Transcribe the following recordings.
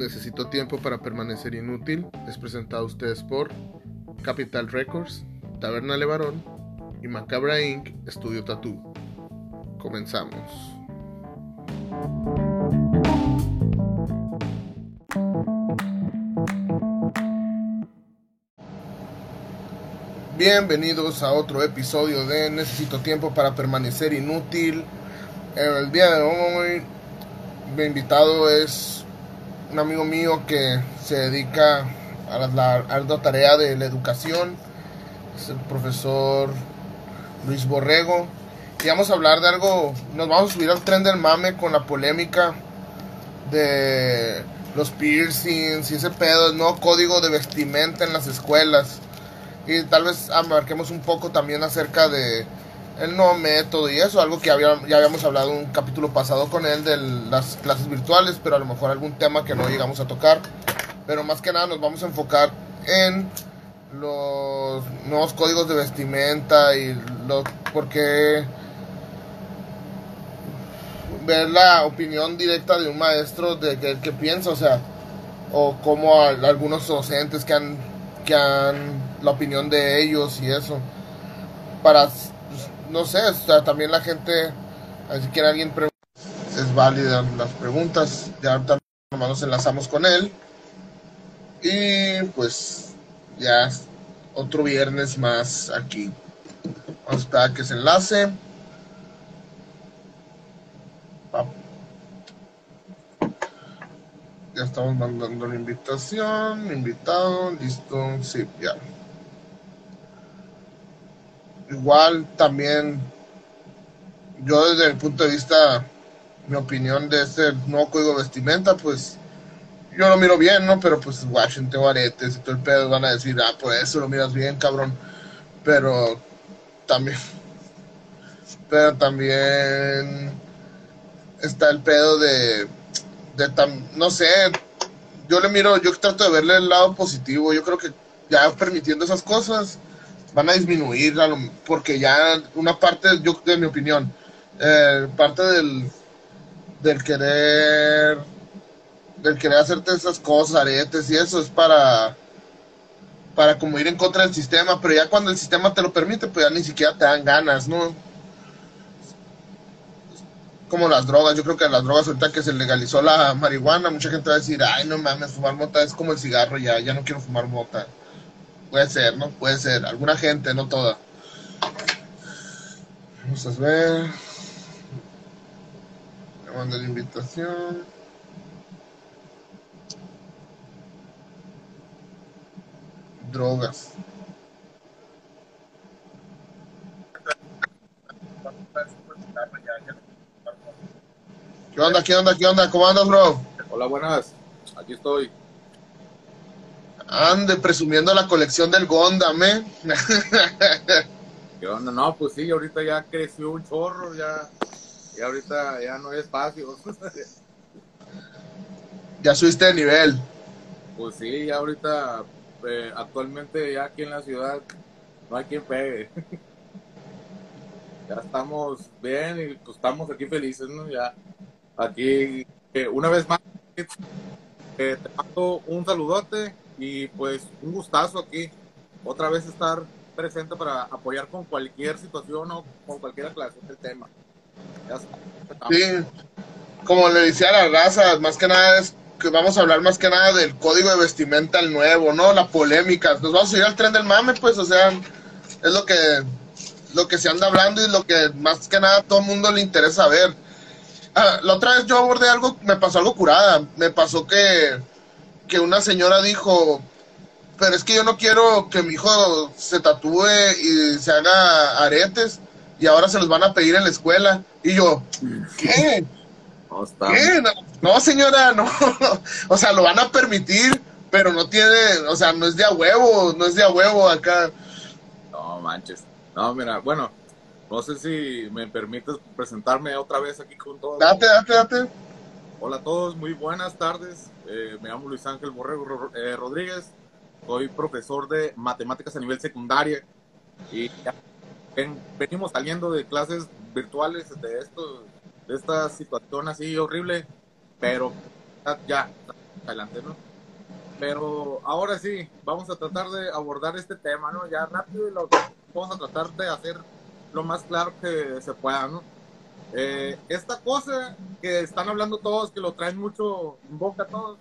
Necesito tiempo para permanecer inútil es presentado a ustedes por Capital Records, Taberna Levarón y Macabra Inc. Estudio Tattoo. Comenzamos. Bienvenidos a otro episodio de Necesito tiempo para permanecer inútil. El día de hoy mi invitado es un amigo mío que se dedica a la, tarea de la educación. Es el profesor Luis Borrego. Y vamos a hablar de algo, nos vamos a subir al tren del mame con la polémica de los piercings y ese pedo, el nuevo código de vestimenta en las escuelas. Y tal vez abarquemos un poco también acerca de el nuevo método y eso, algo que ya habíamos hablado un capítulo pasado con él de las clases virtuales, pero a lo mejor algún tema que no llegamos a tocar. Pero más que nada nos vamos a enfocar en los nuevos códigos de vestimenta y lo, porque ver la opinión directa de un maestro de que, que piensa, o sea, o como algunos docentes que han, que han la opinión de ellos y eso. Para, no sé, o sea, también la gente, así que alguien pregunta, es válida las preguntas, ya ahorita nos enlazamos con él. Y pues ya otro viernes más aquí. Vamos a esperar que se enlace. Ya estamos mandando la invitación, invitado, listo, sí, ya igual también yo desde el punto de vista, mi opinión de este nuevo código vestimenta, pues yo lo miro bien, ¿no? Pero pues Washington, aretes y todo el pedo van a decir, ah, pues eso lo miras bien, cabrón. Pero también, pero también está el pedo de, de no sé, yo le miro, yo trato de verle el lado positivo, yo creo que ya permitiendo esas cosas, van a disminuir porque ya una parte, yo de mi opinión, eh, parte del, del querer del querer hacerte esas cosas, aretes y eso es para para como ir en contra del sistema, pero ya cuando el sistema te lo permite, pues ya ni siquiera te dan ganas, ¿no? Como las drogas, yo creo que las drogas ahorita que se legalizó la marihuana, mucha gente va a decir, ay no mames, fumar mota es como el cigarro, ya, ya no quiero fumar mota. Puede ser, ¿no? Puede ser. Alguna gente, no toda. Vamos a ver. Le mando la invitación. Drogas. ¿Qué onda? ¿Qué onda? ¿Qué onda? ¿Cómo andas, bro? Hola, buenas. Aquí estoy. Ande presumiendo la colección del Gondam, ¿eh? ¿Qué onda? No, pues sí, ahorita ya creció un chorro, ya, ya ahorita ya no hay espacio. ya subiste de nivel. Pues sí, ya ahorita, eh, actualmente ya aquí en la ciudad no hay quien pegue. ya estamos bien y pues estamos aquí felices, ¿no? Ya aquí, eh, una vez más, eh, te mando un saludote y pues un gustazo aquí, otra vez estar presente para apoyar con cualquier situación o con cualquier clase del tema. Sí, como le decía a la raza, más que nada es que vamos a hablar más que nada del código de vestimenta el nuevo, ¿no? La polémica. Nos vamos a ir al tren del mame, pues, o sea, es lo que lo que se anda hablando y lo que más que nada a todo el mundo le interesa ver. Ah, la otra vez yo abordé algo, me pasó algo curada. Me pasó que que una señora dijo, pero es que yo no quiero que mi hijo se tatúe y se haga aretes y ahora se los van a pedir en la escuela. Y yo, ¿qué? No, ¿Qué? No, señora, no. o sea, lo van a permitir, pero no tiene, o sea, no es de a huevo, no es de a huevo acá. No manches. No, mira, bueno, no sé si me permites presentarme otra vez aquí con todos. Date, date, date. Hola a todos, muy buenas tardes. Eh, me llamo Luis Ángel Borrego eh, Rodríguez, soy profesor de matemáticas a nivel secundaria y venimos saliendo de clases virtuales de esto, de esta situación así horrible, pero ya, adelante, ¿no? Pero ahora sí, vamos a tratar de abordar este tema, ¿no? Ya rápido y lo vamos a tratar de hacer lo más claro que se pueda, ¿no? Eh, esta cosa que están hablando todos, que lo traen mucho en boca todos,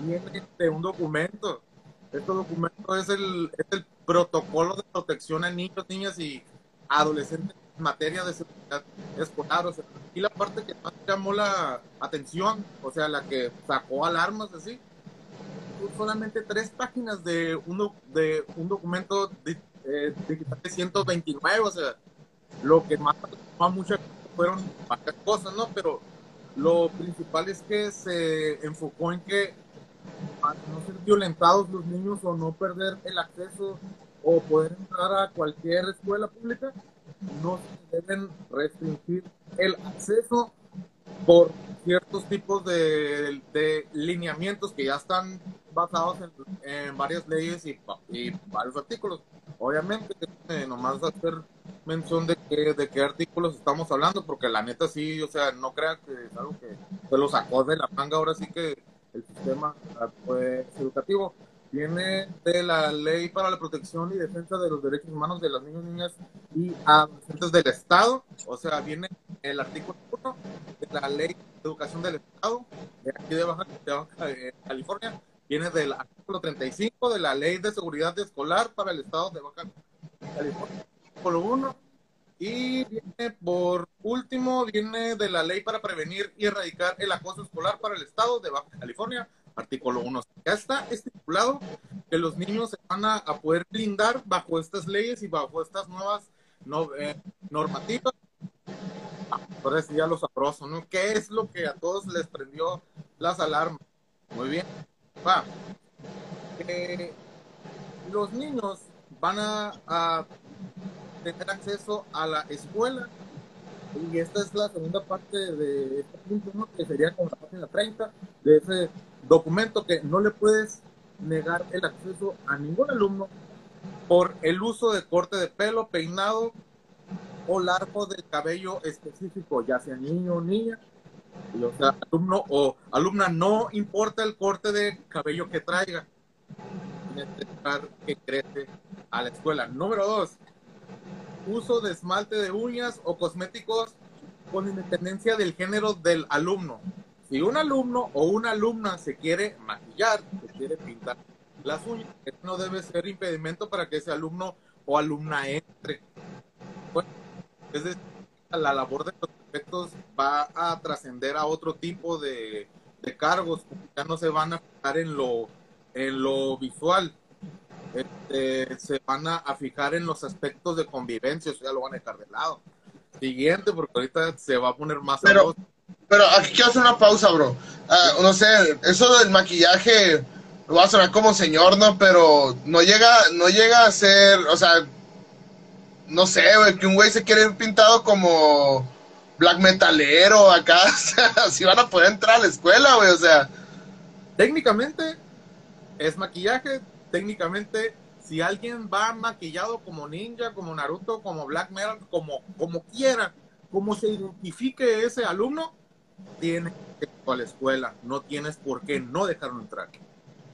viene de un documento. Este documento es el, es el protocolo de protección a niños, niñas y adolescentes en materia de seguridad escolar. O sea, y la parte que más llamó la atención, o sea, la que sacó alarmas así, solamente tres páginas de un, de un documento eh, digital de 129, o sea, lo que más a mucha fueron varias cosas, ¿no? Pero lo principal es que se enfocó en que para no ser violentados los niños o no perder el acceso o poder entrar a cualquier escuela pública, no se deben restringir el acceso por ciertos tipos de, lineamientos que ya están basados en, varias leyes y, y, varios artículos. Obviamente, eh, nomás hacer mención de, que, de qué artículos estamos hablando, porque la neta sí, o sea, no crean que es algo que se lo sacó de la manga ahora sí que el sistema pues, educativo. Viene de la Ley para la Protección y Defensa de los Derechos Humanos de las Niñas, Niñas y Adolescentes del Estado. O sea, viene el artículo 1 de la Ley de Educación del Estado, de aquí de Baja, California. Viene del artículo 35 de la Ley de Seguridad Escolar para el Estado de Baja California. Artículo 1 y viene por último, viene de la ley para prevenir y erradicar el acoso escolar para el estado de Baja California, artículo 1. Ya está estipulado que los niños se van a, poder blindar bajo estas leyes y bajo estas nuevas eh, normativas. Ahora sí ya lo sabroso, ¿no? ¿Qué es lo que a todos les prendió las alarmas? Muy bien. Eh, los niños van a tener acceso a la escuela. Y esta es la segunda parte de este punto, que sería con la página 30 de ese documento que no le puedes negar el acceso a ningún alumno por el uso de corte de pelo, peinado o largo del cabello específico, ya sea niño o niña. Y, o sea, alumno o alumna, no importa el corte de cabello que traiga, que crece a la escuela. Número dos, uso de esmalte de uñas o cosméticos con independencia del género del alumno. Si un alumno o una alumna se quiere maquillar, se quiere pintar las uñas, no debe ser impedimento para que ese alumno o alumna entre. Bueno, es decir, la labor de los efectos va a trascender a otro tipo de, cargos, ya no se van a fijar en lo, en lo visual, este, se van a, fijar en los aspectos de convivencia, o sea, lo van a dejar de lado. Siguiente, porque ahorita se va a poner más pero, pero aquí quiero hacer una pausa, bro. Ah, no sé, eso del maquillaje lo va a sonar como señor, ¿no? Pero no llega, no llega a ser, o sea, no sé, que un güey se quiere ir pintado como black metalero acá, así van a poder entrar a la escuela, güey, o sea. Técnicamente es maquillaje, técnicamente, si alguien va maquillado como ninja, como Naruto, como Black Metal, como, como quiera, como se identifique ese alumno, tiene que ir a la escuela. No tienes por qué no dejarlo entrar.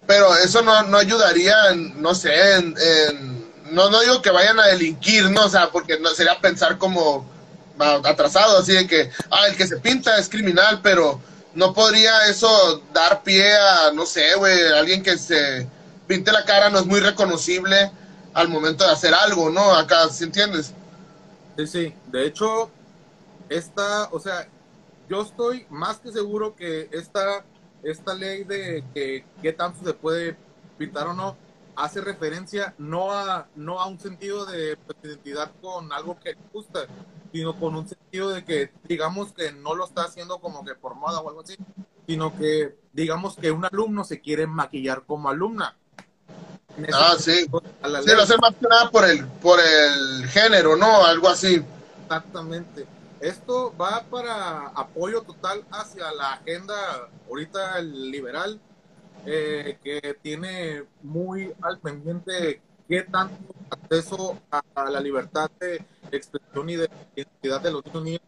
Pero eso no, no ayudaría, no sé, en, no, no digo que vayan a delinquir, ¿no? O sea, porque no, sería pensar como atrasado, así de que, ah, el que se pinta es criminal, pero no podría eso dar pie a, no sé, güey, alguien que se pinte la cara no es muy reconocible al momento de hacer algo, ¿no? Acá, ¿sí entiendes? Sí, sí. De hecho, esta, o sea, yo estoy más que seguro que esta, esta ley de que qué tanto se puede pintar o no, hace referencia no a, no a un sentido de identidad con algo que le gusta, sino con un sentido de que digamos que no lo está haciendo como que por moda o algo así, sino que digamos que un alumno se quiere maquillar como alumna Ah, sí. Sí, lo hacen más que nada por el, por el género, ¿no? Algo así. Exactamente. Esto va para apoyo total hacia la agenda ahorita liberal, eh, que tiene muy al pendiente qué tanto acceso a, la libertad de expresión y de identidad de los niños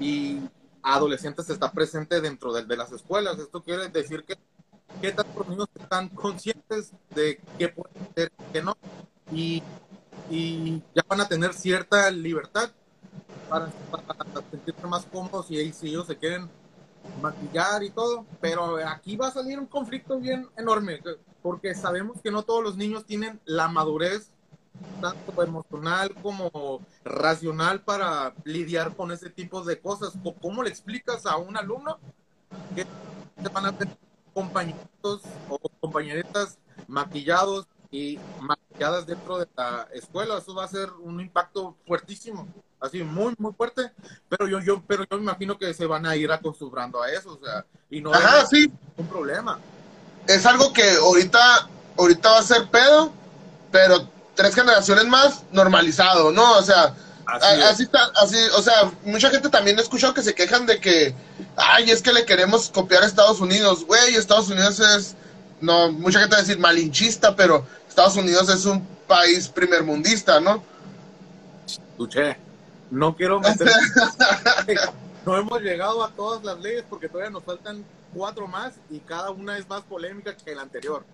y adolescentes está presente dentro de, de las escuelas. Esto quiere decir que qué tantos niños están conscientes de qué pueden hacer y qué no. Y, y ya van a tener cierta libertad para, para sentirse más cómodos y si ellos se quieren maquillar y todo, pero aquí va a salir un conflicto bien enorme, porque sabemos que no todos los niños tienen la madurez tanto emocional como racional para lidiar con ese tipo de cosas. ¿Cómo le explicas a un alumno que van a tener compañeritos o compañeritas maquillados y maquilladas dentro de la escuela? Eso va a ser un impacto fuertísimo así muy, muy fuerte, pero yo, yo, pero yo me imagino que se van a ir acostumbrando a eso, o sea, y no es sí. un problema. Es algo que ahorita, ahorita va a ser pedo, pero tres generaciones más normalizado, ¿no? O sea, así, está, así, o sea, mucha gente también he escuchado que se quejan de que, ay, es que le queremos copiar a Estados Unidos, güey, Estados Unidos es, no, mucha gente va a decir malinchista, pero Estados Unidos es un país primermundista, ¿no? Escuché. No quiero meter. no hemos llegado a todas las leyes porque todavía nos faltan cuatro más y cada una es más polémica que la anterior.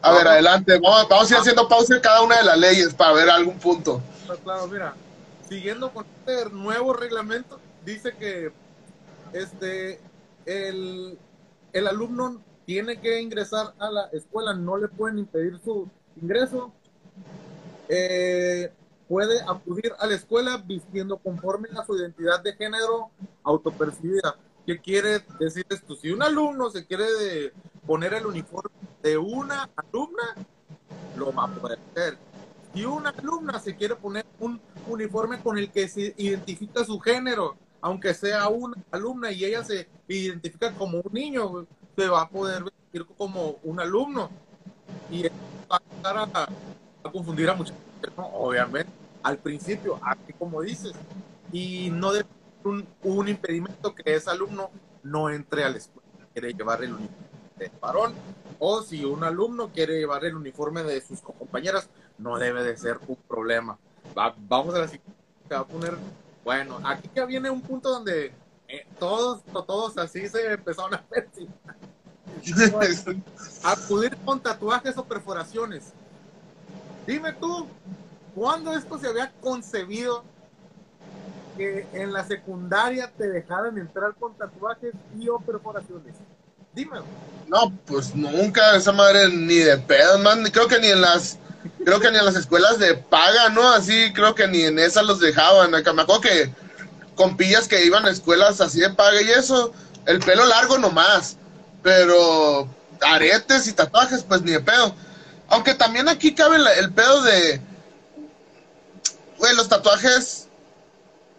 A ver, adelante. Vamos, vamos a ir haciendo pausa en cada una de las leyes para ver algún punto. Pues claro, mira, siguiendo con este nuevo reglamento, dice que este el, el alumno tiene que ingresar a la escuela, no le pueden impedir su ingreso. Eh, puede acudir a la escuela vistiendo conforme a su identidad de género autopercibida. ¿Qué quiere decir esto? Si un alumno se quiere poner el uniforme de una alumna, lo va a poder hacer. Si una alumna se quiere poner un uniforme con el que se identifica su género, aunque sea una alumna y ella se identifica como un niño, se va a poder vestir como un alumno. Y va a empezar a, a confundir a muchos, obviamente al principio, aquí como dices, y no debe un, un impedimento que ese alumno no entre a la escuela, quiere llevar el uniforme de varón, o si un alumno quiere llevar el uniforme de sus compañeras, no debe de ser un problema. vamos a la siguiente, va a poner, bueno, aquí ya viene un punto donde eh, todos, todos así se empezaron a ver. acudir con tatuajes o perforaciones. Dime tú, ¿Cuándo esto se había concebido que en la secundaria te dejaran entrar con tatuajes y o perforaciones? Dímelo. No, pues nunca, esa madre ni de pedo, man. Creo que ni en las, creo que ni en las escuelas de paga, ¿no? Así creo que ni en esas los dejaban. Acá me acuerdo que con pillas que iban a escuelas así de paga y eso, el pelo largo nomás. Pero aretes y tatuajes, pues ni de pedo. Aunque también aquí cabe el pedo de güey, los tatuajes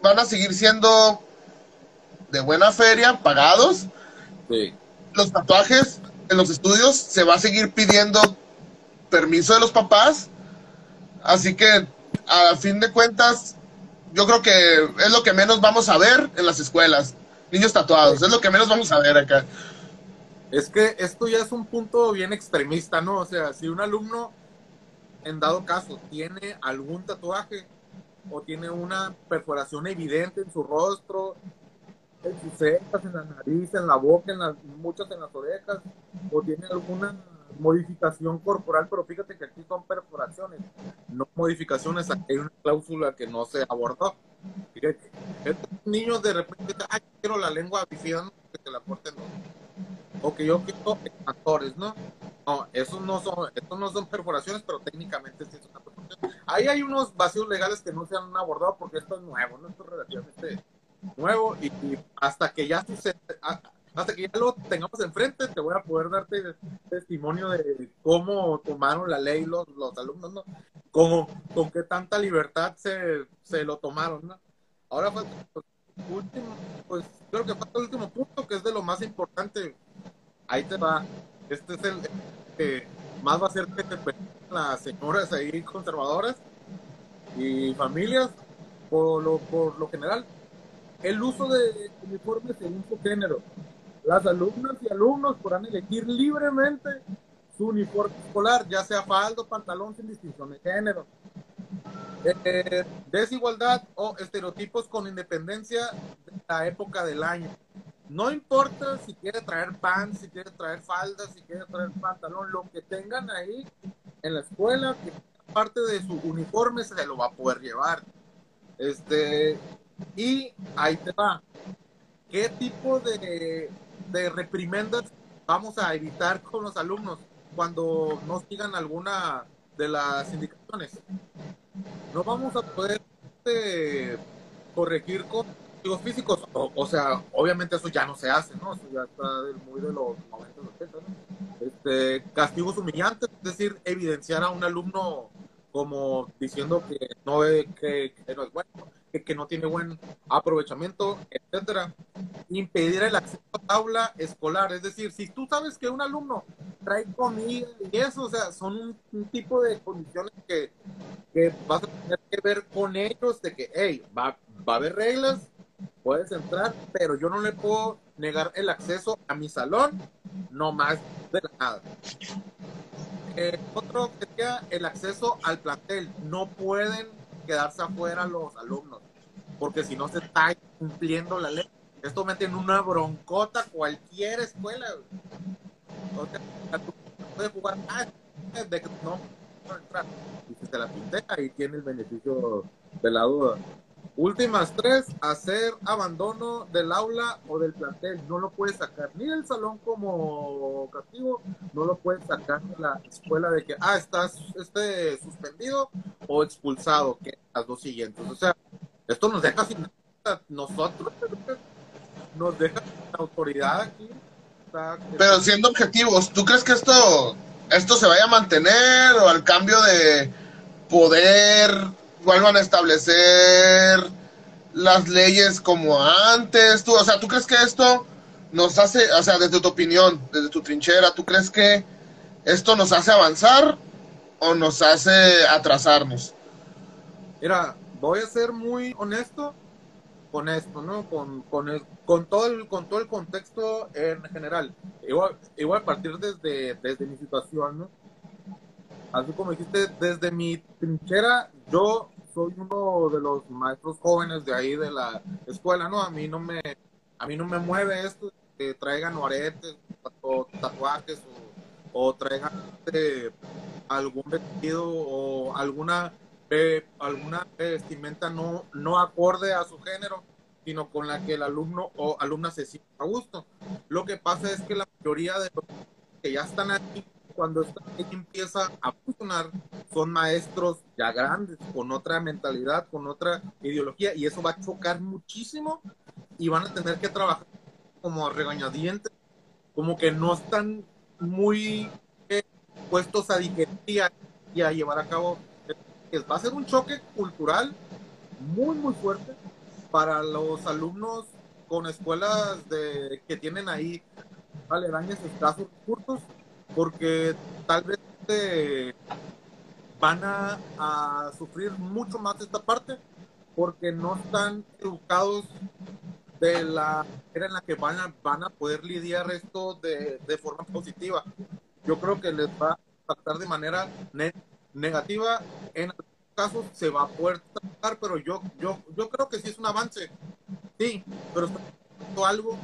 van a seguir siendo de buena feria, pagados. Sí. Los tatuajes en los estudios se va a seguir pidiendo permiso de los papás. Así que, a fin de cuentas, yo creo que es lo que menos vamos a ver en las escuelas. Niños tatuados, es lo que menos vamos a ver acá. Es que esto ya es un punto bien extremista, ¿no? O sea, si un alumno, en dado caso, tiene algún tatuaje, o tiene una perforación evidente en su rostro, en sus cejas, en la nariz, en la boca, en las, muchas en las orejas, o tiene alguna modificación corporal, pero fíjate que aquí son perforaciones, no modificaciones, aquí hay una cláusula que no se abordó. Fíjate, estos niños de repente, ay, quiero la lengua bífida, que se la corten o que yo quiero actores, ¿no? No, esos no son, estos no son perforaciones, pero técnicamente sí es una perforación. Ahí hay unos vacíos legales que no se han abordado porque esto es nuevo, ¿no? Esto es relativamente nuevo y, hasta que ya sucede, hasta que ya lo tengamos enfrente, te voy a poder darte testimonio de cómo tomaron la ley los, los alumnos, ¿no? Con, con qué tanta libertad se, se lo tomaron, ¿no? Ahora falta pues, último, pues creo que falta el último punto que es de lo más importante. Ahí te va. Este es el que más va a ser que te las señoras ahí conservadoras y familias, por lo, por lo general, el uso de uniformes según su género. Las alumnas y alumnos podrán elegir libremente su uniforme escolar, ya sea faldo, pantalón, sin distinción de género. Eh, desigualdad o estereotipos con independencia de la época del año. no importa si quiere traer pan, si quiere traer faldas, si quiere traer pantalón, lo que tengan ahí en la escuela, que parte de su uniforme se lo va a poder llevar. Este, y ahí te va. ¿Qué tipo de, de reprimendas vamos a evitar con los alumnos cuando no sigan alguna de las indicaciones? No vamos a poder este, corregir con castigos físicos. O, sea, obviamente eso ya no se hace, ¿no? Eso ya está muy de los 90, 80, ¿no? Este, castigos humillantes, es decir, evidenciar a un alumno como diciendo que no, que, que no es bueno, que, que, no tiene buen aprovechamiento, etcétera. Impedir el acceso a aula escolar, es decir, si tú sabes que un alumno trae comida y eso, o sea, son un, un tipo de condiciones que, que, vas a tener que ver con ellos de que, hey, va, va a haber reglas, puedes entrar, pero yo no le puedo negar el acceso a mi salón, no más de nada. Eh, otro sería el acceso al plantel. No pueden quedarse afuera los alumnos, porque si no se está cumpliendo la ley. Esto mete en una broncota cualquier escuela. O sea, puede jugar ah, de que no, no entrar. Y si se la pintea, ahí tiene el beneficio de la duda. Últimas tres, hacer abandono del aula o del plantel. No lo puedes sacar ni del salón como castigo, no lo puedes sacar de la escuela de que, ah, estás este, suspendido o expulsado, que las dos siguientes. O sea, esto nos deja sin. Nosotros nos deja sin autoridad aquí. Pero siendo objetivos, ¿tú crees que esto, esto se vaya a mantener o al cambio de poder vuelvan a establecer las leyes como antes. Tú, o sea, ¿tú crees que esto nos hace, o sea, desde tu opinión, desde tu trinchera, ¿tú crees que esto nos hace avanzar o nos hace atrasarnos? Mira, voy a ser muy honesto con esto, ¿no? Con, con, el, con, todo, el, con todo el contexto en general. Igual, igual a partir desde, desde mi situación, ¿no? Así como dijiste, desde mi trinchera, yo soy uno de los maestros jóvenes de ahí de la escuela, ¿no? A mí no me, a mí no me mueve esto que traigan aretes o tatuajes o, traigan este, algún vestido o alguna eh, alguna vestimenta no, no acorde a su género, sino con la que el alumno o alumna se sienta a gusto. Lo que pasa es que la mayoría de los que ya están aquí cuando esta empieza a funcionar, son maestros ya grandes, con otra mentalidad, con otra ideología, y eso va a chocar muchísimo y van a tener que trabajar como regañadientes, como que no están muy puestos a digerir y a llevar a cabo. Va a ser un choque cultural muy, muy fuerte para los alumnos con escuelas de, que tienen ahí aledañas escasos recursos porque tal vez eh, van a, sufrir mucho más esta parte porque no están educados de la manera en la que van a, van a poder lidiar esto de, forma positiva. Yo creo que les va a impactar de manera negativa. En algunos casos se va a poder tratar, pero yo, yo, yo creo que sí es un avance. Sí, pero está algo,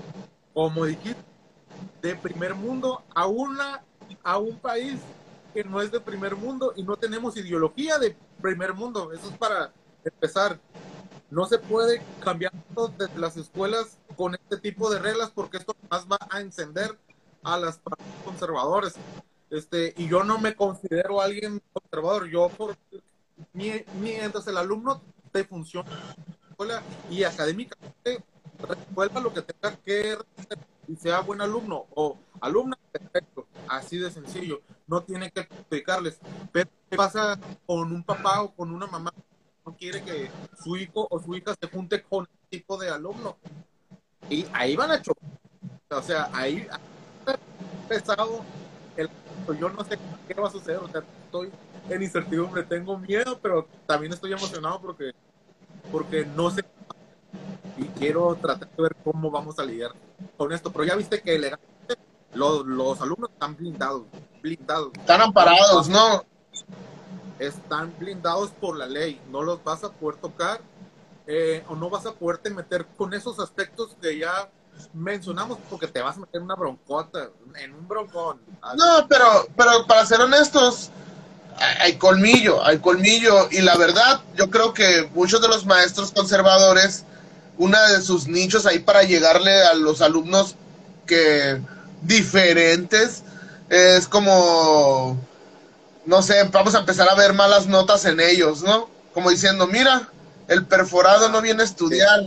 como dijiste, de primer mundo a una a un país que no es de primer mundo y no tenemos ideología de primer mundo. Eso es para empezar. No se puede cambiar desde las escuelas con este tipo de reglas porque esto más va a encender a las partidos conservadores. Este, y yo no me considero alguien conservador. Yo, por, mientras el alumno te funciona y académicamente resuelva lo que tenga que y sea buen alumno o alumna, así de sencillo, no tiene que explicarles. Pero ¿qué pasa con un papá o con una mamá que no quiere que su hijo o su hija se junte con este tipo de alumno? Y ahí van a chocar. O sea, ahí ha pesado el yo no sé qué va a suceder, o sea, estoy en incertidumbre, tengo miedo, pero también estoy emocionado porque porque no sé y quiero tratar de ver cómo vamos a lidiar con esto. Pero ya viste que legalmente los, los alumnos están blindados, blindados. Están amparados, ¿no? Están blindados por la ley, no los vas a poder tocar eh, o no vas a poderte meter con esos aspectos que ya mencionamos porque te vas a meter una broncota, en un broncón. No, pero, pero para ser honestos, hay colmillo, hay colmillo. Y la verdad, yo creo que muchos de los maestros conservadores, una de sus nichos ahí para llegarle a los alumnos que diferentes, es como, no sé, vamos a empezar a ver malas notas en ellos, ¿no? Como diciendo, mira, el perforado no viene a estudiar,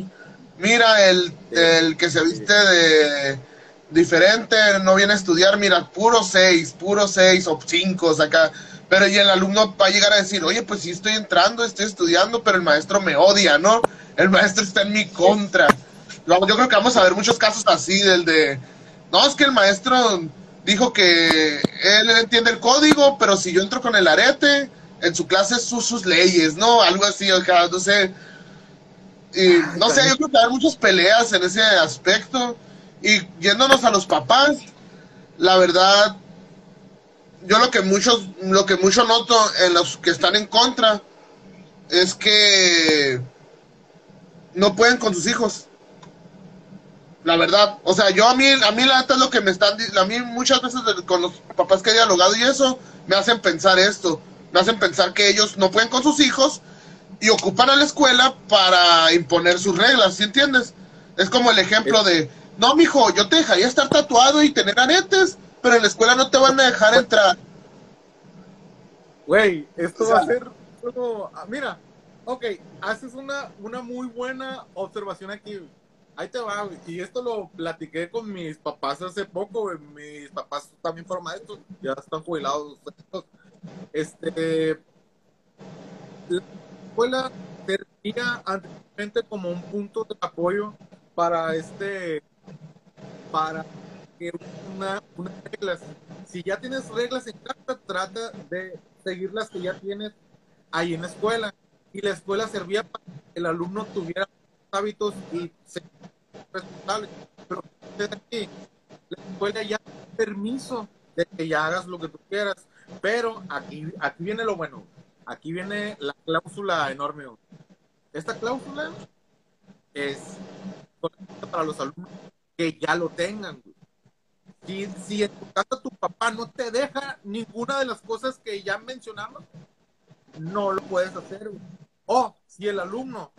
mira, el, el que se viste de diferente no viene a estudiar, mira, puro seis, puro seis o cinco, acá. Pero y el alumno va a llegar a decir, oye, pues sí estoy entrando, estoy estudiando, pero el maestro me odia, ¿no? El maestro está en mi contra. Yo creo que vamos a ver muchos casos así, del de, no, es que el maestro dijo que él entiende el código, pero si yo entro con el arete, en su clase sus, sus leyes, ¿no? Algo así, o sea, no sé. Y no sé, yo creo que hay muchas peleas en ese aspecto. Y yéndonos a los papás, la verdad, yo lo que muchos, lo que mucho noto en los que están en contra es que no pueden con sus hijos. La verdad, o sea, yo a mí, a mí la neta es lo que me están, a mí muchas veces con los papás que he dialogado y eso, me hacen pensar esto, me hacen pensar que ellos no pueden con sus hijos y ocupan a la escuela para imponer sus reglas, ¿sí entiendes? Es como el ejemplo de, no, mijo, yo te dejaría estar tatuado y tener aretes, pero en la escuela no te van a dejar entrar. Güey, esto va a ser como, ah, mira, ok, haces una, una muy buena observación aquí. Ahí te va, Y esto lo platiqué con mis papás hace poco, Mis papás también fueron maestros, ya están jubilados. Este, la escuela servía anteriormente como un punto de apoyo para este, para que una, unas reglas. Si ya tienes reglas en casa, trata de seguir las que ya tienes ahí en la escuela. Y la escuela servía para que el alumno tuviera hábitos y se responsable. Pero aquí, la escuela ya permiso de que ya hagas lo que tú quieras. Pero aquí, aquí viene lo bueno. Aquí viene la cláusula enorme. Esta cláusula es para los alumnos que ya lo tengan. Si, si en tu casa tu papá no te deja ninguna de las cosas que ya mencionamos, no lo puedes hacer. O si el alumno,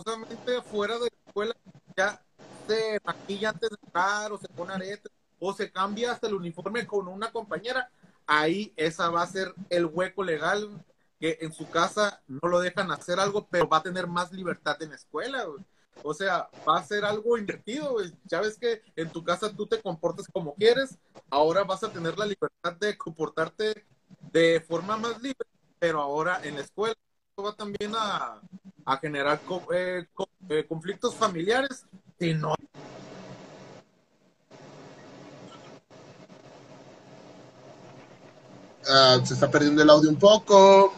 está fuera de la escuela, ya se maquilla antes de entrar, o se pone aretes, o se cambia hasta el uniforme con una compañera, ahí esa va a ser el hueco legal que en su casa no lo dejan hacer algo, pero va a tener más libertad en la escuela. O sea, va a ser algo invertido. Ya ves que en tu casa tú te comportas como quieres, ahora vas a tener la libertad de comportarte de forma más libre, pero ahora en la escuela va también a, generar eh, eh, conflictos familiares si no ah, se está perdiendo el audio un poco.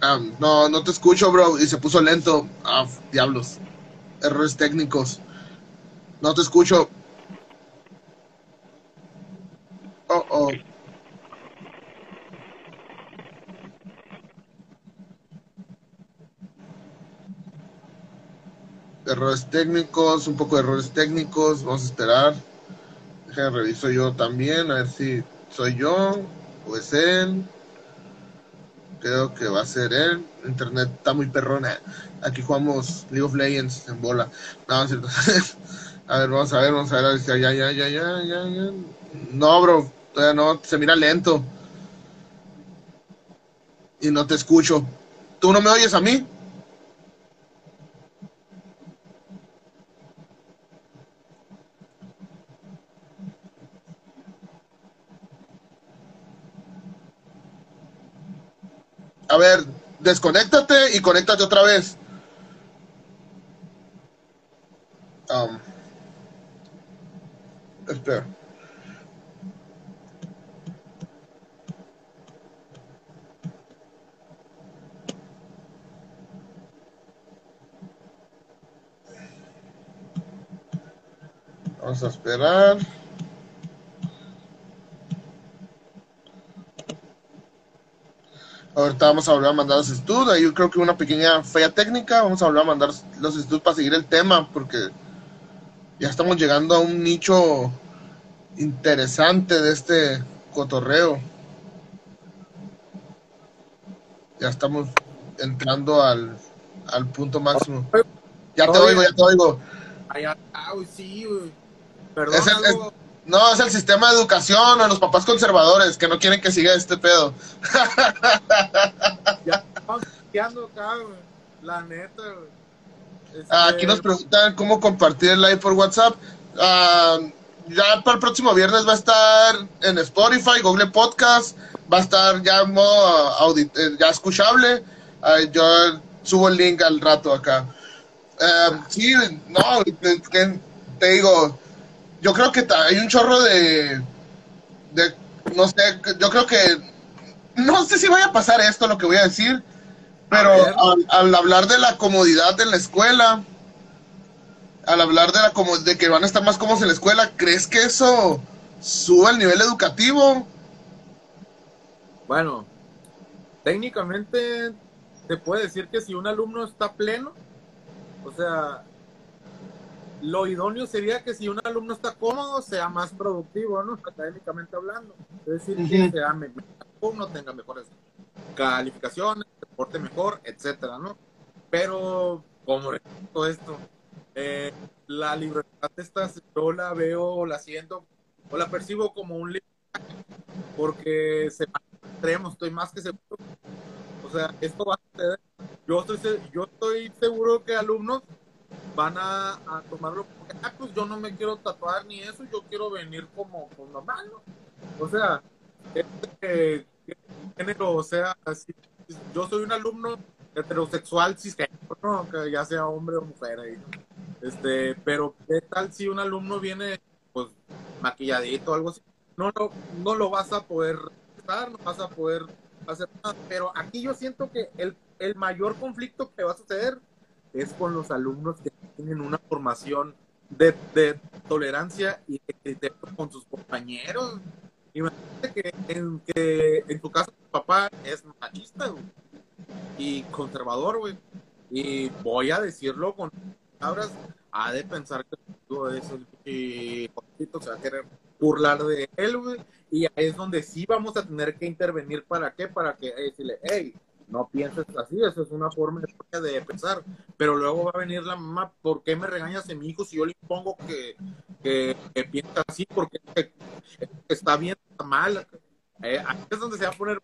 Ah, no, no te escucho, bro. Y se puso lento. Ah, diablos. Errores técnicos. No te escucho. Oh, oh. Errores técnicos, un poco de errores técnicos. Vamos a esperar. Déjame reviso yo también, a ver si soy yo o es él. Creo que va a ser él. Internet está muy perrona. Aquí jugamos League of Legends en bola. No, es cierto. a ver, vamos a ver, vamos a ver. Ya, ya, ya, ya, ya, ya. No, bro. Todavía no. Se mira lento. Y no te escucho. ¿Tú no me oyes a mí? A ver, desconéctate y conéctate otra vez. Um, espera. Vamos a esperar. Ahorita vamos a volver a mandar los estudios. Ahí yo creo que una pequeña fea técnica. Vamos a volver a mandar los estudios para seguir el tema, porque ya estamos llegando a un nicho interesante de este cotorreo. Ya estamos entrando al, al punto máximo. Ya te oigo, ya te oigo. Ay, ah, güey, sí. Perdón. Es el- es- no, es el sistema de educación o los papás conservadores que no quieren que siga este pedo. Ya estamos acá, güey. La neta, güey. Este, Aquí nos preguntan cómo compartir el live por WhatsApp. Ah, ya para el próximo viernes va a estar en Spotify, Google Podcast, va a estar ya en modo eh, ya escuchable. Yo subo el link al rato acá. Ah, sí, no, te digo, yo creo que hay un chorro de, de, no sé, yo creo que, no sé si vaya a pasar esto, lo que voy a decir, pero A al, al hablar de la comodidad en la escuela, al hablar de la como- de que van a estar más cómodos en la escuela, ¿crees que eso sube el nivel educativo? Bueno, técnicamente se puede decir que si un alumno está pleno, o sea, lo idóneo sería que si un alumno está cómodo, sea más productivo, ¿no? Académicamente hablando. Es decir, que sea me- alumno, tenga mejores calificaciones, se porte mejor, etcétera, ¿no? Pero, como todo esto, eh, la libertad esta, yo la veo, la siento, o la percibo como un libre porque se va al extremo, estoy más que seguro. O sea, esto va a suceder. Yo estoy, yo estoy seguro que alumnos van a, a tomarlo como que, ah, pues yo no me quiero tatuar ni eso, yo quiero venir como, normal, ¿no? O sea, este, género, o sea, si- yo soy un alumno heterosexual cisgénero, ¿no? Que ya sea hombre o mujer ahí, ¿no? Este, pero ¿qué tal si un alumno viene, pues, maquilladito o algo así? No, lo- no lo vas a poder respetar, no vas a poder hacer nada. Pero aquí yo siento que el, el mayor conflicto que va a suceder es con los alumnos que tienen una formación de, de tolerancia y de criterio con sus compañeros. Imagínate que en, que en tu caso tu papá es machista y conservador, güey. Y voy a decirlo con palabras, ha de pensar que tú es el jodidito, se va a querer burlar de él, güey. Y ahí es donde sí vamos a tener que intervenir. ¿Para qué? Para que eh, decirle, hey, no pienses así, eso es una forma de, pensar. Pero luego va a venir la mamá, ¿por qué me regañas de mi hijo si yo le impongo que, que, que piensa así? Porque que- que está bien, está mal. Eh, ahí es donde se va a poner.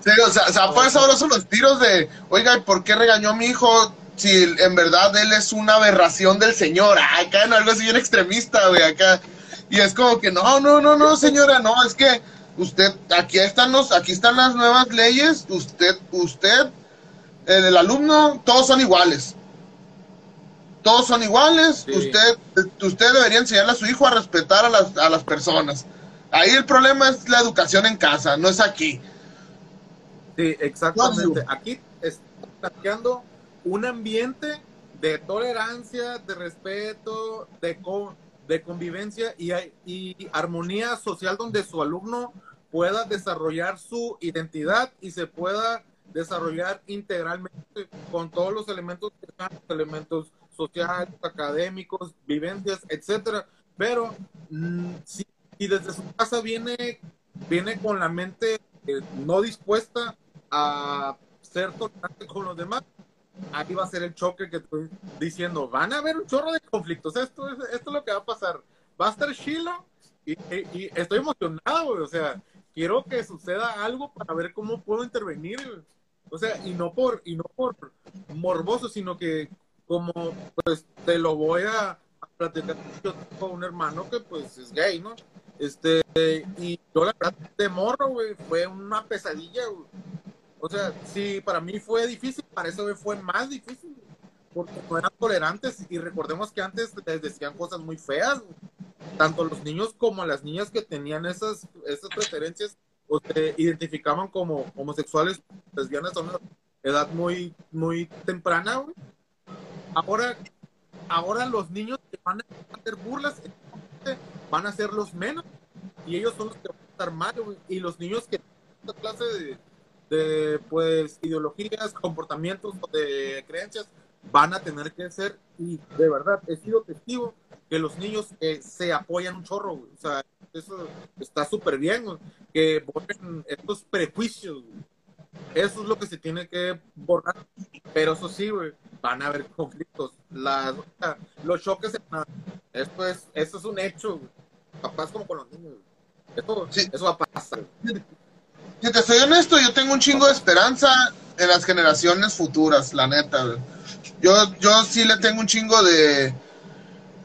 Sí, o sea, se van a poner sabrosos los tiros de, oiga, ¿y por qué regañó a mi hijo si en verdad él es una aberración del señor? Ah, Acá, no, algo así bien extremista, güey, acá. Y es como que, no, no, no, no, señora, no, es que usted, aquí están los, aquí están las nuevas leyes, usted, usted, el, el alumno, todos son iguales. Todos son iguales, Sí. usted, usted debería enseñarle a su hijo a respetar a las, a las personas. Ahí el problema es la educación en casa, no es aquí. Sí, exactamente. Aquí estamos planteando un ambiente de tolerancia, de respeto, de, de convivencia y, armonía social donde su alumno pueda desarrollar su identidad y se pueda desarrollar integralmente con todos los elementos que elementos sociales, académicos, vivencias, etcétera. Pero mm, si, si desde su casa viene, viene con la mente eh, no dispuesta a ser tolerante con los demás, ahí va a ser el choque que estoy diciendo. Van a haber un chorro de conflictos. Esto es, esto es lo que va a pasar. Va a estar chilo y, y- y estoy emocionado, güey. O sea, quiero que suceda algo para ver cómo puedo intervenir. O sea, y no por, y no por morboso, sino que como pues te lo voy a, a platicar. Yo tengo un hermano que pues es gay, ¿no? Este, y yo la verdad de morro, güey, fue una pesadilla, güey. O sea, sí, para mí fue difícil, para eso fue más difícil, porque no eran tolerantes y recordemos que antes les decían cosas muy feas, tanto los niños como las niñas que tenían esas, esas preferencias o se identificaban como homosexuales, lesbianas a una edad muy, muy temprana, güey. Ahora, ahora los niños que van a hacer burlas van a ser los menos y ellos son los que van a estar mal, güey. Y los niños que esta clase de, de pues ideologías, comportamientos de creencias van a tener que ser y de verdad he sido testigo que los niños eh, se apoyan un chorro, o sea, eso está súper bien, que borren estos prejuicios, eso es lo que se tiene que borrar, pero eso sí, van a haber conflictos, los choques, esto es, esto es un hecho, papás como con los niños, eso, va a pasar. Si te soy honesto, yo tengo un chingo de esperanza en las generaciones futuras, la neta, Yo, yo sí le tengo un chingo de,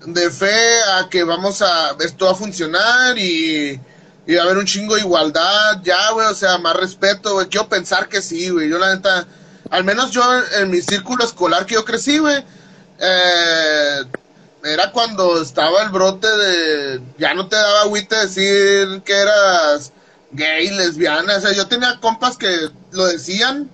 de fe a que vamos a, esto va a funcionar y, y a haber un chingo de igualdad, ya, güey, o sea, más respeto, güey. Quiero pensar que sí, güey. Yo, la neta, al menos yo en mi círculo escolar que yo crecí, güey, eh, era cuando estaba el brote de, ya no te daba agüite decir que eras gay, lesbiana, o sea, yo tenía compas que lo decían,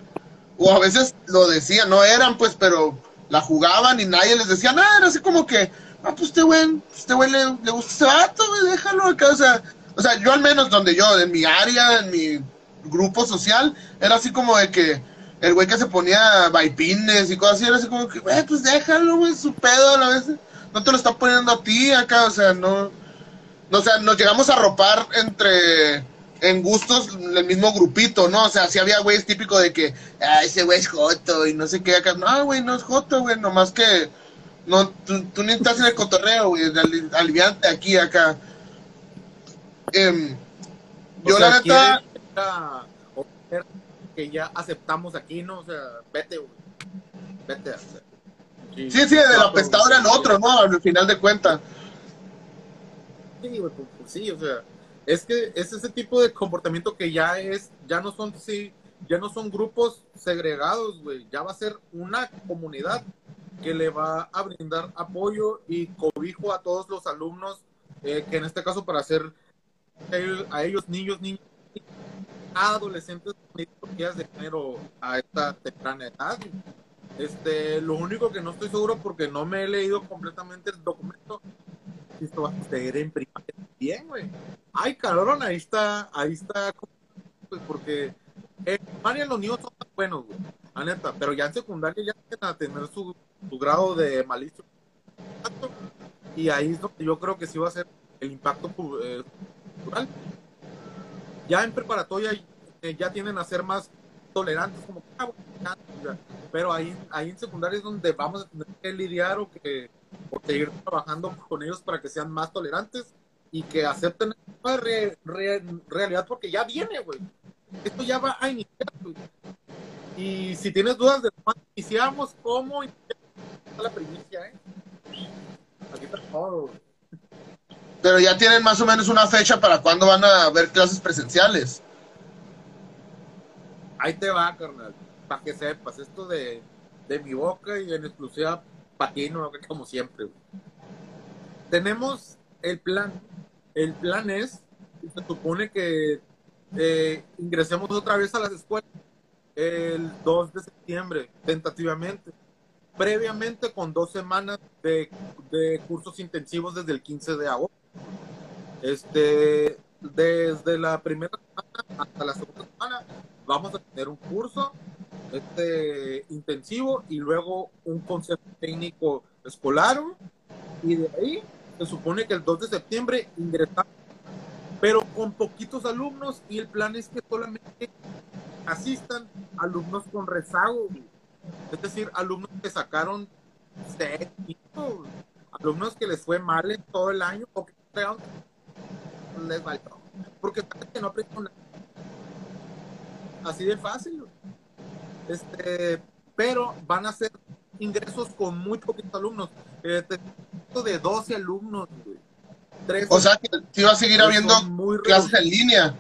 o a veces lo decían, no eran, pues, pero la jugaban y nadie les decía nada, era así como que, ah, pues este güey, este güey le, gusta ese vato, güey, déjalo acá, o sea, o sea, yo al menos donde yo, en mi área, en mi grupo social, era así como de que el güey que se ponía vaipines y cosas así, era así como que, güey, pues déjalo, güey, su pedo a la vez, no te lo está poniendo a ti acá, o sea, no, no o sea, nos llegamos a ropar entre en gustos el mismo grupito, ¿no? O sea, si había güeyes típico de que, ah, ese güey es joto y no sé qué acá. No, güey, no es joto, güey, nomás que no, tú, tú ni estás en el cotorreo, güey, aliviante aquí, acá. Eh, yo la neta... Que ya aceptamos aquí, ¿no? O sea, vete, güey. Vete. sí, sí, sí, de la apestado era el otro, ¿no? Al final de cuentas. Sí, güey, pues, pues, sí, o sea, es que es ese tipo de comportamiento que ya es, ya no son, sí, ya no son grupos segregados, güey, ya va a ser una comunidad que le va a brindar apoyo y cobijo a todos los alumnos, eh, que en este caso para hacer a ellos niños, niños, adolescentes de género a esta temprana edad. Este, lo único que no estoy seguro porque no me he leído completamente el documento, esto va a suceder en primaria bien, güey. Ay, cabrón, ahí está, ahí está, porque en primaria los niños son buenos, güey, la neta, pero ya en secundaria ya tienen a tener su, su grado de malicia. Y ahí es donde yo creo que sí va a ser el impacto eh, cultural. Ya en preparatoria eh, ya tienen a ser más tolerantes, como ah, pero ahí, ahí en secundaria es donde vamos a tener que lidiar o que o seguir trabajando con ellos para que sean más tolerantes y que acepten la realidad porque ya viene, güey. Esto ya va a iniciar, Y si tienes dudas de cómo iniciamos, cómo la primicia, ¿eh? Aquí está todo, Pero ya tienen más o menos una fecha para cuándo van a haber clases presenciales. Ahí te va, carnal. Para que sepas, esto de, de mi boca y en exclusiva patino, como siempre. Tenemos el plan. El plan es, se supone que eh, ingresemos otra vez a las escuelas el 2 de septiembre, tentativamente. Previamente con dos semanas de, cursos intensivos desde el 15 de agosto. Este, desde la primera semana hasta la segunda semana vamos a tener un curso este intensivo y luego un concepto técnico escolar y de ahí se supone que el 2 de septiembre ingresamos pero con poquitos alumnos y el plan es que solamente asistan alumnos con rezago, es decir, alumnos que sacaron seis, alumnos que les fue mal en todo el año o que les valió, porque no aprendieron nada. Así de fácil. Este, pero van a ser ingresos con muy poquitos alumnos. Este, de 12 alumnos, o sea que va a seguir habiendo clases en línea.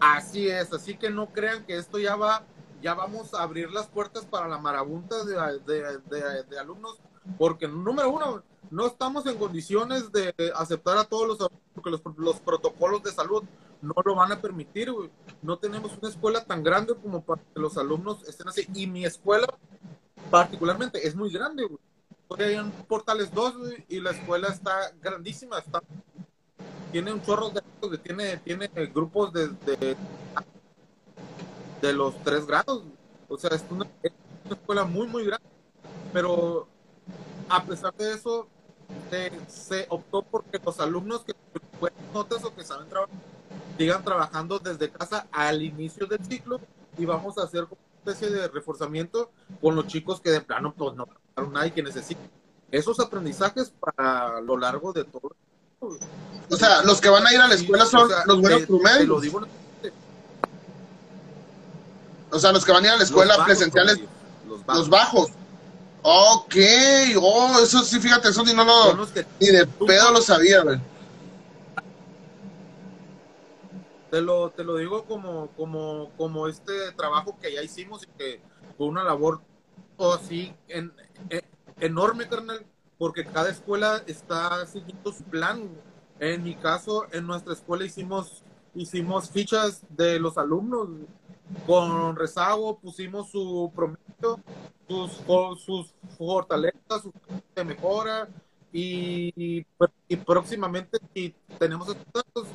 Así es, así que no crean que esto ya va, ya vamos a abrir las puertas para la marabunta de, alumnos, porque número uno, no estamos en condiciones de aceptar a todos los porque los, los protocolos de salud no lo van a permitir, No tenemos una escuela tan grande como para que los alumnos estén así. Y mi escuela, particularmente, es muy grande, güey hay en Portales 2 y la escuela está grandísima, está tiene un chorro de tiene tiene grupos de, de los tres grados. O sea, es una, es una escuela muy, muy grande. Pero a pesar de eso, se, optó porque los alumnos que pueden notas o que saben trabajar sigan trabajando desde casa al inicio del ciclo y vamos a hacer una especie de reforzamiento con los chicos que de plano pues no nadie que necesite esos aprendizajes para lo largo de todo. O sea, los que van a ir a la escuela son O sea, los buenos te lo promedios. digo, O sea, los que van a ir a la escuela los presenciales, promedios, los bajos. los bajos. Ok, oh, eso sí, fíjate, eso ni no lo, ni de pedo lo sabía, güey. Te lo, te lo digo como, como, como este trabajo que ya hicimos y que fue una labor oh, así en, en- enorme, carnal, porque cada escuela está siguiendo su plan. En mi caso, en nuestra escuela hicimos, hicimos fichas de los alumnos con rezago, pusimos su promedio, sus, sus fortalezas, sus de mejora y, y próximamente si tenemos estos datos,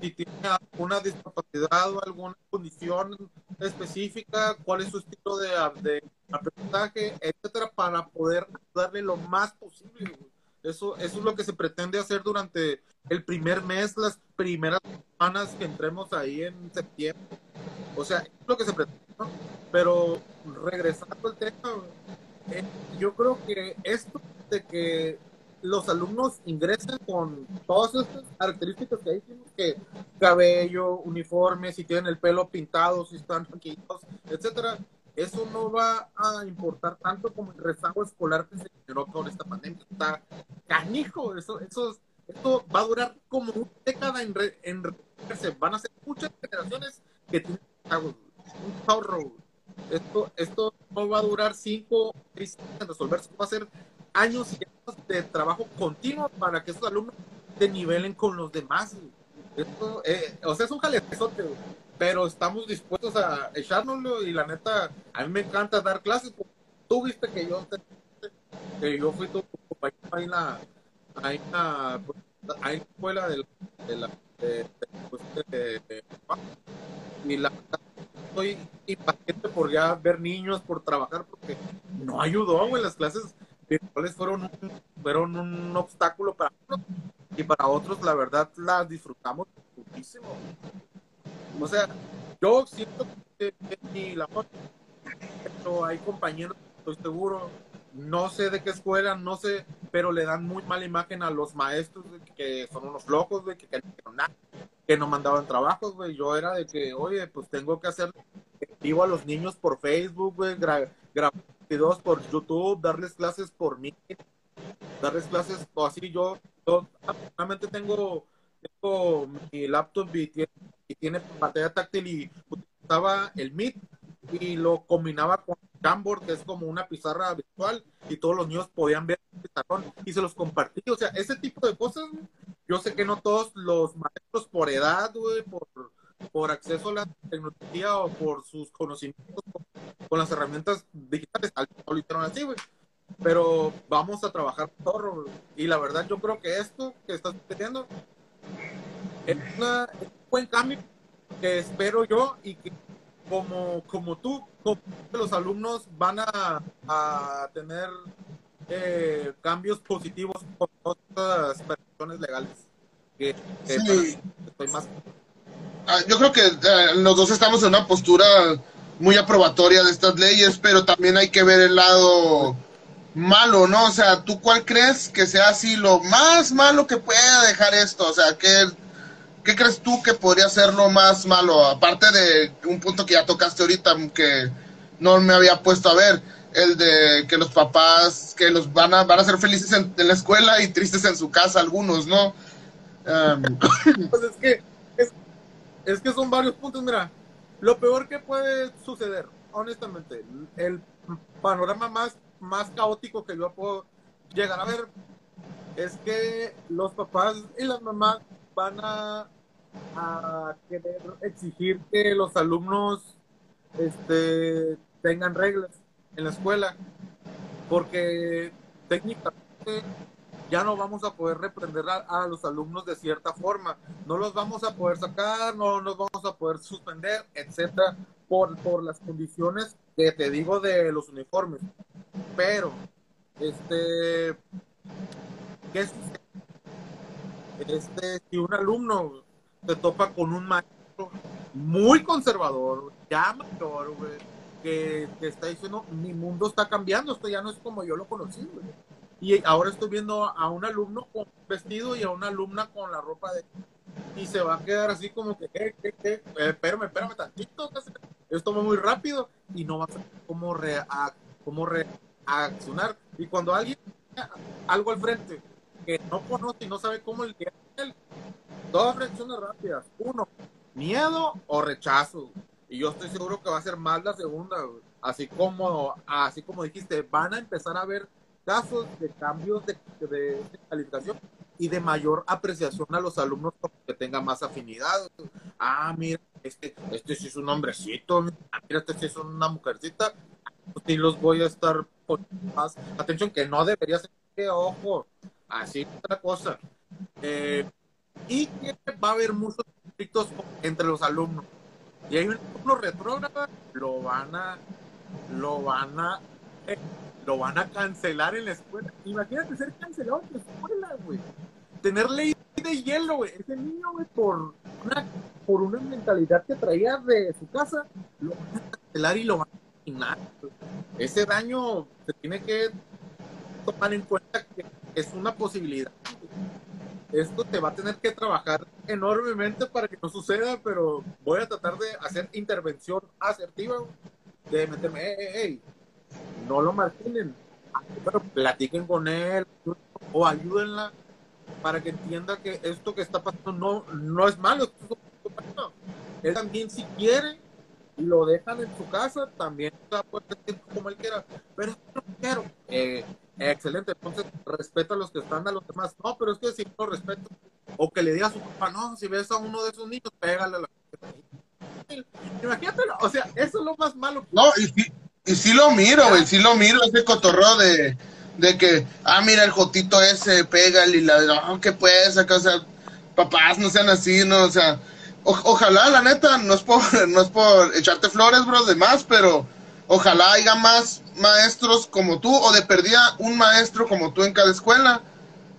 si tiene alguna discapacidad o alguna condición específica, cuál es su estilo de, de aprendizaje, etcétera, para poder darle lo más posible. Eso, eso es lo que se pretende hacer durante el primer mes, las primeras semanas que entremos ahí en septiembre. O sea, es lo que se pretende, ¿no? Pero regresando al tema, eh, yo creo que esto de que los alumnos ingresen con todas estas características que dijimos, que cabello, uniforme, si tienen el pelo pintado, si están maquillados, etcétera, eso no va a importar tanto como el rezago escolar que se generó con esta pandemia. Está canijo, eso, eso, esto va a durar como una década en, re- en recuperarse. Van a ser muchas generaciones que tienen un chorro. güey. Esto, esto no va a durar cinco o seis años en resolverse, va a ser años y años de trabajo continuo para que esos alumnos se nivelen con los demás. eh, o sea, es un jalezote, pero estamos dispuestos a echárnoslo y la neta, a mí me encanta dar clases. Tú viste que yo, que yo fui tu compañero ahí en la, ahí la, ahí la escuela de la, de la- de- pues, la estoy impaciente por ya ver niños, por trabajar, porque no ayudó, güey, las clases virtuales fueron fueron un obstáculo para unos y para otros, la verdad, las disfrutamos muchísimo. O sea, yo siento que mi labor, pero hay compañeros, estoy seguro, no sé de qué escuela, no sé, pero le dan muy mala imagen a los maestros de que son unos locos, de que, que que no mandaban trabajos, güey. Yo era de que, oye, pues tengo que hacer vivo a los niños por Facebook, güey, gra- videos por YouTube, darles clases por mí, darles clases o así. Yo, yo afortunadamente tengo, mi laptop y tiene, y tiene pantalla táctil y utilizaba el Meet y lo combinaba con Jamboard, que es como una pizarra virtual, y todos los niños podían ver el pizarrón y se los compartí. O sea, ese tipo de cosas, yo sé que no todos los maestros por edad, güey, por, por acceso a la tecnología o por sus conocimientos con, las herramientas digitales, lo hicieron así, güey. Pero vamos a trabajar todo. Y la verdad, yo creo que esto que está sucediendo es, una- es un buen cambio que espero yo y que como, como tú, como los alumnos van a, a tener eh, cambios positivos con todas las permisiones legales. Que, que Sí. para- estoy más yo creo que eh, los dos estamos en una postura muy aprobatoria de estas leyes, pero también hay que ver el lado malo, ¿no? O sea, ¿tú cuál crees que sea así lo más malo que pueda dejar esto? O sea, ¿qué, qué crees tú que podría ser lo más malo? Aparte de un punto que ya tocaste ahorita, que no me había puesto a ver, el de que los papás, que los van a, van a ser felices en, en la escuela y tristes en su casa algunos, ¿no? Em, Pues es que es, es que son varios puntos, mira, lo peor que puede suceder, honestamente, el panorama más, más caótico que yo puedo llegar a ver es que los papás y las mamás van a, a querer exigir que los alumnos este, tengan reglas en la escuela, porque técnicamente ya no vamos a poder reprender a, los alumnos de cierta forma, no los vamos a poder sacar, no nos vamos a poder suspender, etcétera, por, por las condiciones que te digo de los uniformes. Pero, este, ¿qué sucede? Este, si un alumno se topa con un maestro muy conservador, ya mayor, que, que, está diciendo, mi mundo está cambiando, esto ya no es como yo lo conocí, güey y ahora estoy viendo a un alumno con vestido y a una alumna con la ropa de... Y se va a quedar así como que, eh, eh, eh, espérame, espérame tantito, esto va muy rápido y no va a saber cómo, reaccionar. Y cuando alguien algo al frente que no conoce y no sabe cómo el él, dos reacciones rápidas. Uno, miedo o rechazo. Y yo estoy seguro que va a ser más la segunda. Así como, así como dijiste, van a empezar a ver casos de cambios de, calificación y de mayor apreciación a los alumnos que tengan más afinidad. Ah, mira, este, este sí es un hombrecito, ah, mira, este sí es una mujercita. Pues sí los voy a estar con más atención, que no debería ser, que, ojo, así otra cosa. Eh, y que va a haber muchos conflictos entre los alumnos. Y hay un alumno retrógrado, lo van a, lo van a eh, lo van a cancelar en la escuela. Imagínate ser cancelado en la escuela, güey. Tener ley de hielo, güey. Ese niño, güey, por una, por una mentalidad que traía de su casa, lo van a cancelar y lo van a asesinar. Ese daño se tiene que tomar en cuenta que es una posibilidad. Esto te va a tener que trabajar enormemente para que no suceda, pero voy a tratar de hacer intervención asertiva, de meterme, hey, hey, hey, no lo marginen, pero platiquen con él o ayúdenla para que entienda que esto que está pasando no, no es malo. Él también si quiere lo dejan en su casa, también decir como él quiera, pero no quiero. Eh, excelente, entonces respeta a los que están a los demás. No, pero es que si no respeto, o que le diga a su papá, no, si ves a uno de esos niños, pégale a la... Imagínate, o sea, eso es lo más malo. Y sí lo miro, güey, sí lo miro, ese cotorreo de, de que, ah, mira el jotito ese, pégale y la, no, que pues, acá, o sea, papás no sean así, no, o sea, ojalá, la neta, no es por, no es por echarte flores, bro, de más, pero ojalá haya más maestros como tú, o de perdida un maestro como tú en cada escuela,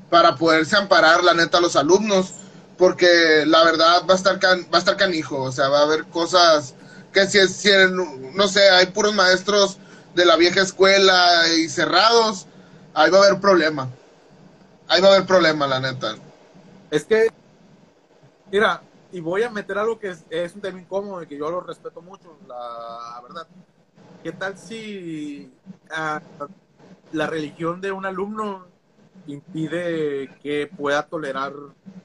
para poderse amparar, la neta, a los alumnos, porque la verdad va a estar, va a estar canijo, o sea, va a haber cosas que si, si no sé, hay puros maestros de la vieja escuela y cerrados, ahí va a haber problema. Ahí va a haber problema, la neta. Es que, mira, y voy a meter algo que es, un tema incómodo y que yo lo respeto mucho, la verdad. ¿Qué tal si ah, la religión de un alumno impide que pueda tolerar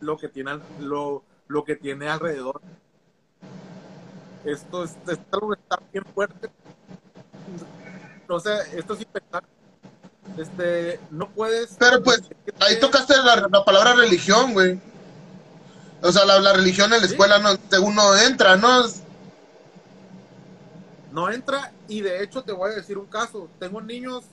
lo que tiene, lo, lo que tiene alrededor? Esto, es, esto está bien fuerte. O sea, esto es pensar. Este, no puedes. Pero pues, ahí tocaste la, palabra religión, güey. O sea, la, religión en la escuela, no, según no entra, ¿no? No entra, y de hecho te voy a decir un caso. Tengo niños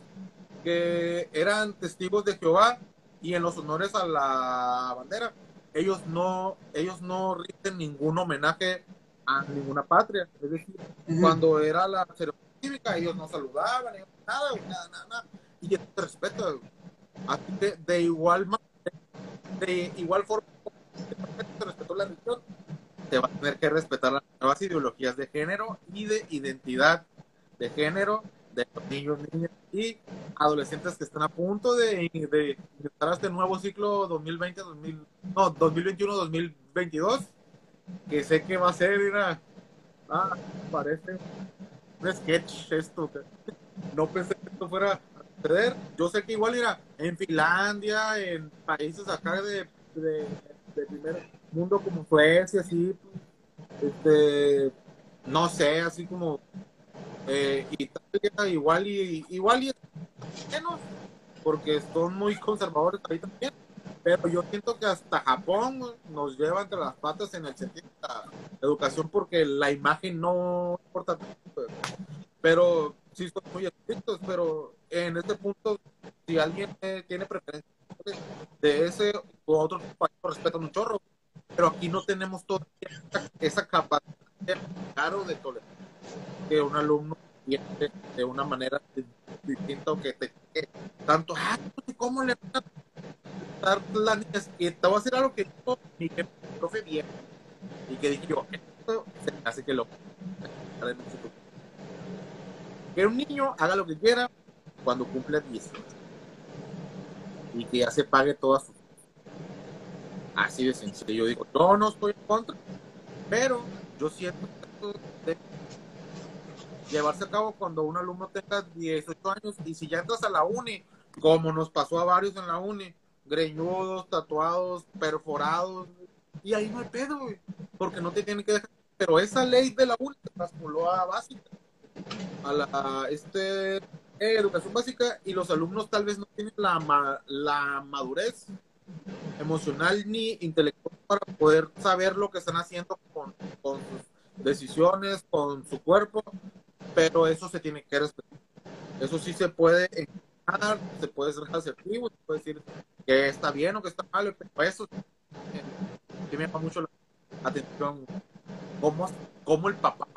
que eran testigos de Jehová y en los honores a la bandera, ellos no, ellos no rinden ningún homenaje a ninguna patria. Es decir, cuando era la ceremonia cívica, ellos no saludaban, nada, nada, nada, nada. Y este respeto. Así que de igual de igual forma que respetó la religión, te va a tener que respetar las nuevas ideologías de género y de identidad de género de los niños, niñas y adolescentes que están a punto de, de a este nuevo ciclo 2020, 2000, no, 2021-2022 que sé que va a ser, mira, ah, parece un sketch esto. No pensé que esto fuera a suceder. Yo sé que igual era en Finlandia, en países acá de, de, primer mundo como Suecia, así, este, no sé, así como eh, Italia, igual y igual y porque son muy conservadores ahí también pero yo siento que hasta Japón nos lleva entre las patas en el sentido de la educación porque la imagen no importa pero sí son muy estrictos pero en este punto si alguien tiene preferencia de ese u otro país respetan un chorro. Pero aquí no tenemos toda esa, capacidad claro de tolerar que un alumno de una manera distinta o que te tanto, ah, ¿cómo le van a dar la niña? te voy algo que ni que profe bien. Y que dije yo, esto se hace que lo que un niño haga lo que quiera cuando cumple 10 y que ya se pague toda su así de sencillo yo digo yo no estoy en contra pero yo siento que llevarse a cabo cuando un alumno tenga 18 años y si ya entras a la uni como nos pasó a varios en la uni greñudos tatuados perforados y ahí no hay pedo porque no te tienen que dejar pero esa ley de la se traspoló a básica a la este, educación básica y los alumnos tal vez no tienen la, la madurez emocional ni intelectual para poder saber lo que están haciendo con, con sus decisiones, con su cuerpo, pero eso se tiene que respetar. Eso sí se puede se puede ser asertivo, se puede decir que está bien o que está mal, pero eso sí me llama mucho la atención. ¿Cómo, cómo el papá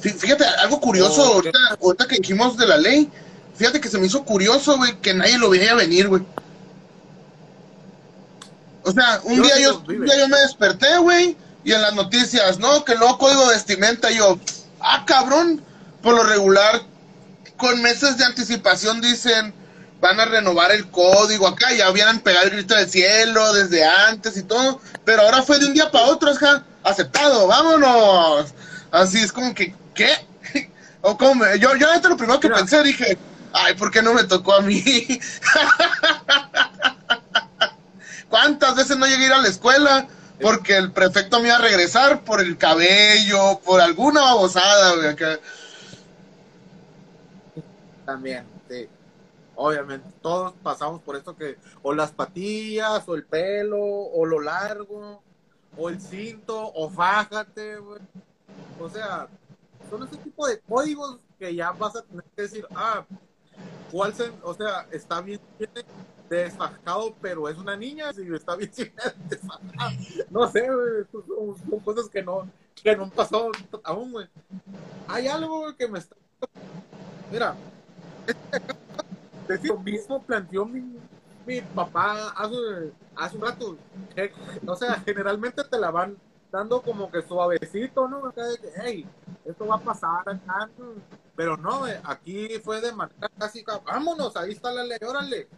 Fíjate, algo curioso, ahorita, que dijimos de la ley, fíjate que se me hizo curioso, güey, que nadie lo veía venir, güey. O sea, un día, yo, un día yo me desperté, güey, y en las noticias, ¿no? Que el nuevo código de vestimenta, yo, ah, cabrón, por lo regular, con meses de anticipación dicen, van a renovar el código, acá ya habían pegado el grito del cielo desde antes y todo, pero ahora fue de un día para otro, es aceptado, vámonos. Así es como que, ¿qué? o como, yo, yo lo primero que pensé, dije, ay, ¿por qué no me tocó a mí? ¿Cuántas veces no llegué a ir a la escuela? Porque el prefecto me iba a regresar por el cabello, por alguna babosada, güey, acá. También, sí. Obviamente, todos pasamos por esto que, o las patillas, o el pelo, o lo largo, o el cinto, o fájate, güey. O sea, son ese tipo de códigos que ya vas a tener que decir, ah, ¿cuál se, o sea, está bien desfajado, pero es una niña, si está bien desfajado. No sé, güey, son, cosas que no, que no han pasado aún, güey. Hay algo que me está... Mira, este lo mismo planteó mi, mi papá hace, hace un rato. o sea, generalmente te la van dando como que suavecito, ¿no? De que, hey, esto va a pasar acá. Pero no, aquí fue de manera casi, vámonos, ahí está la ley, órale.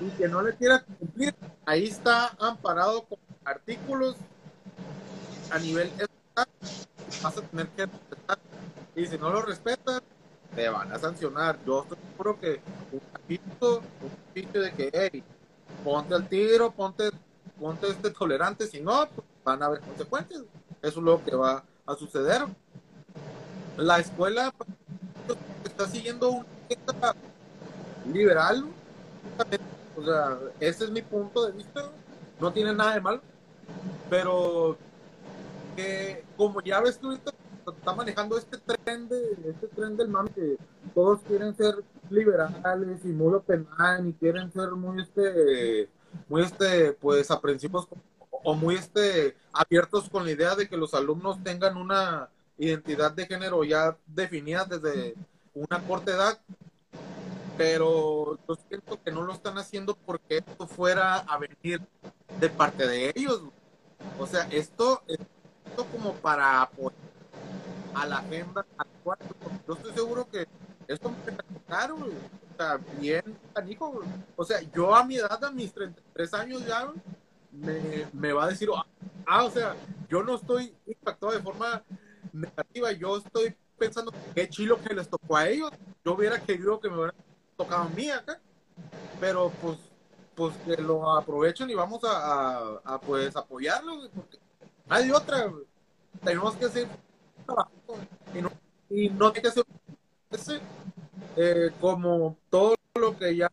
Y que no le quiera cumplir, ahí está amparado con artículos a nivel estatal, vas a tener que respetar. Y si no lo respetas, te van a sancionar. Yo estoy seguro que un capítulo, un capítulo de que, hey, ponte al tiro, ponte, ponte este tolerante, si no, pues, van a haber consecuencias. Eso es lo que va a suceder. La escuela está siguiendo una liberal, o sea, ese es mi punto de vista, no tiene nada de malo, pero que como ya ves que ahorita está manejando este tren de este tren del mame que todos quieren ser liberales y muy penal y quieren ser muy este muy este pues aprensivos o muy este abiertos con la idea de que los alumnos tengan una identidad de género ya definida desde una corta edad. Pero yo siento que no lo están haciendo porque esto fuera a venir de parte de ellos. O sea esto esto como para apoyar a la agenda actual. Yo estoy seguro que esto me caro, o sea, bien canijo, o sea, yo a mi edad, a mis 33 años ya, me, me va a decir, ah, o sea, yo no estoy impactado de forma negativa, yo estoy pensando qué chilo que les tocó a ellos, yo hubiera querido que me hubiera tocado a mí acá, pero pues, pues que lo aprovechen y vamos a, a, pues apoyarlos, porque hay otra, tenemos que hacer y no, tiene que ser eh, como todo lo que ya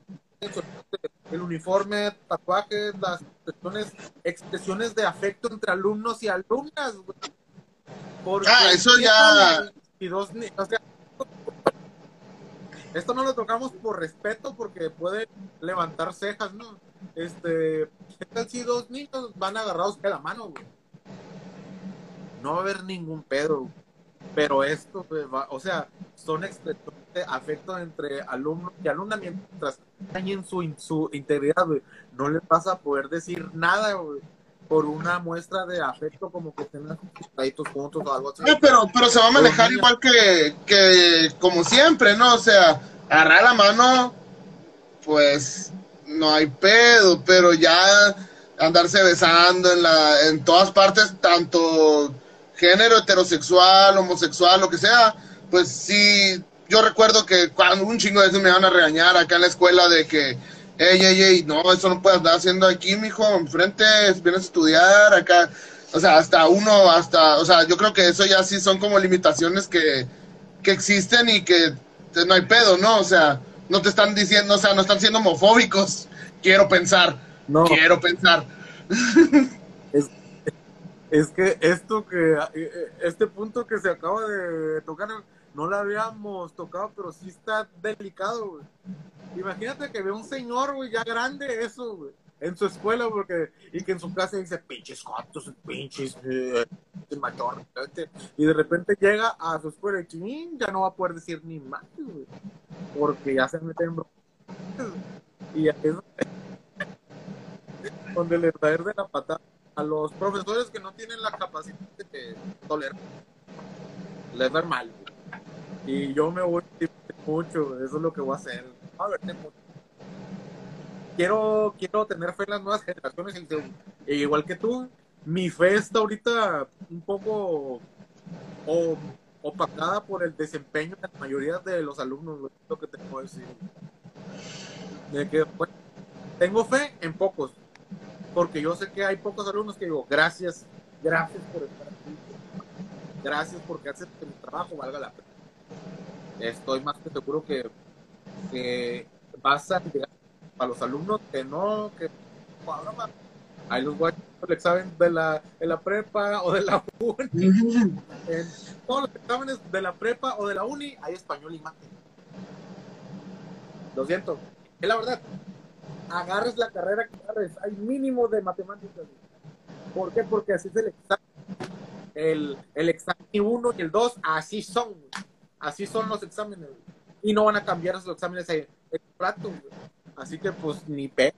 el uniforme, tatuajes, las expresiones, expresiones de afecto entre alumnos y alumnas. ah, eso ya. Y dos, o sea, esto no lo tocamos por respeto porque puede levantar cejas, ¿no? Este, ¿qué tal si dos niños van agarrados de la mano, güey? No va a haber ningún pedo, pero esto, o sea, son expresiones de afecto entre alumnos y alumnas mientras en su, su integridad. No les vas a poder decir nada, por una muestra de afecto, como que estén juntos o algo así. pero, pero se va a manejar igual que, que como siempre, ¿no? O sea, agarrar la mano, pues no hay pedo, pero ya andarse besando en, la, en todas partes, tanto género heterosexual, homosexual, lo que sea, pues sí, yo recuerdo que cuando un chingo de veces me van a regañar acá en la escuela de que ey, ey, ey, no, eso no puedes andar haciendo aquí, mijo, enfrente, vienes a estudiar, acá, o sea, hasta uno, hasta, o sea, yo creo que eso ya sí son como limitaciones que, que existen y que no hay pedo, ¿no? O sea, no te están diciendo, o sea, no están siendo homofóbicos, quiero pensar, no. quiero pensar. Es, es que esto que, este punto que se acaba de tocar, no lo habíamos tocado, pero sí está delicado, güey. Imagínate que ve un señor, güey, ya grande, eso, güey, en su escuela, porque, y que en su casa dice, pinches cotos, pinches, eh, mayor, y de repente llega a su escuela y ya no va a poder decir ni más, güey, porque ya se mete en Y es donde le traer de la patada a los profesores que no tienen la capacidad de tolerar. Les da mal, Y yo me voy mucho, eso es lo que voy a hacer quiero, quiero tener fe en las nuevas generaciones, e igual que tú, mi fe está ahorita un poco opacada por el desempeño de la mayoría de los alumnos, lo que tengo que decir. que, tengo fe en pocos, porque yo sé que hay pocos alumnos que digo, gracias, gracias por estar aquí, gracias porque haces que mi trabajo valga la pena. Estoy más que seguro que que vas a llegar a los alumnos que no, que ahí los voy a el examen de la, de la prepa o de la uni. en todos los exámenes de la prepa o de la uni hay español y mate. Lo siento, es la verdad. Agarres la carrera que agarres, hay mínimo de matemáticas. ¿Por qué? Porque así es el examen. El, el examen 1 y el 2, así son. Así son los exámenes y no van a cambiar esos exámenes en el rato. Así que pues ni pe.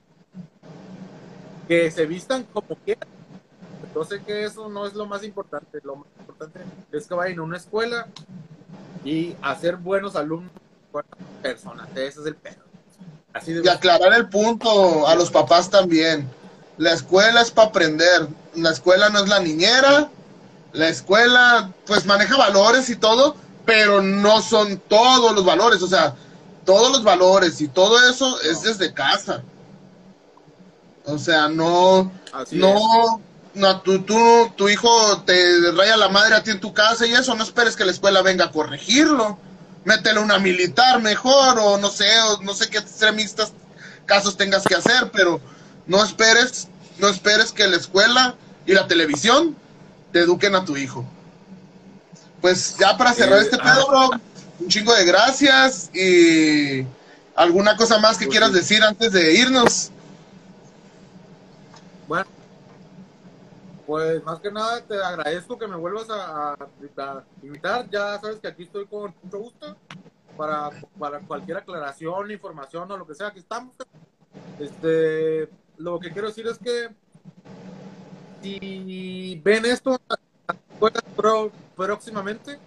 Que se vistan como quieran. Entonces que eso no es lo más importante. Lo más importante es que vayan a una escuela y hacer buenos alumnos, buenas personas. Ese es el pedo. Así y aclarar el punto a los papás también. La escuela es para aprender. La escuela no es la niñera. La escuela, pues maneja valores y todo, pero no son todos los valores, o sea, todos los valores y todo eso es desde casa. O sea, no, no, no, tu, tu hijo te raya la madre a ti en tu casa y eso, no esperes que la escuela venga a corregirlo. Métele una militar mejor, o no sé, o no sé qué extremistas casos tengas que hacer, pero no esperes, no esperes que la escuela y la televisión te eduquen a tu hijo. Pues ya para cerrar este pedo, bro, un chingo de gracias y alguna cosa más que pues quieras decir antes de irnos. Pues más que nada te agradezco que me vuelvas a, invitar. Ya sabes que aquí estoy con mucho gusto para, para cualquier aclaración, información o lo que sea. Aquí estamos. Este, lo que quiero decir es que si ven esto, próximamente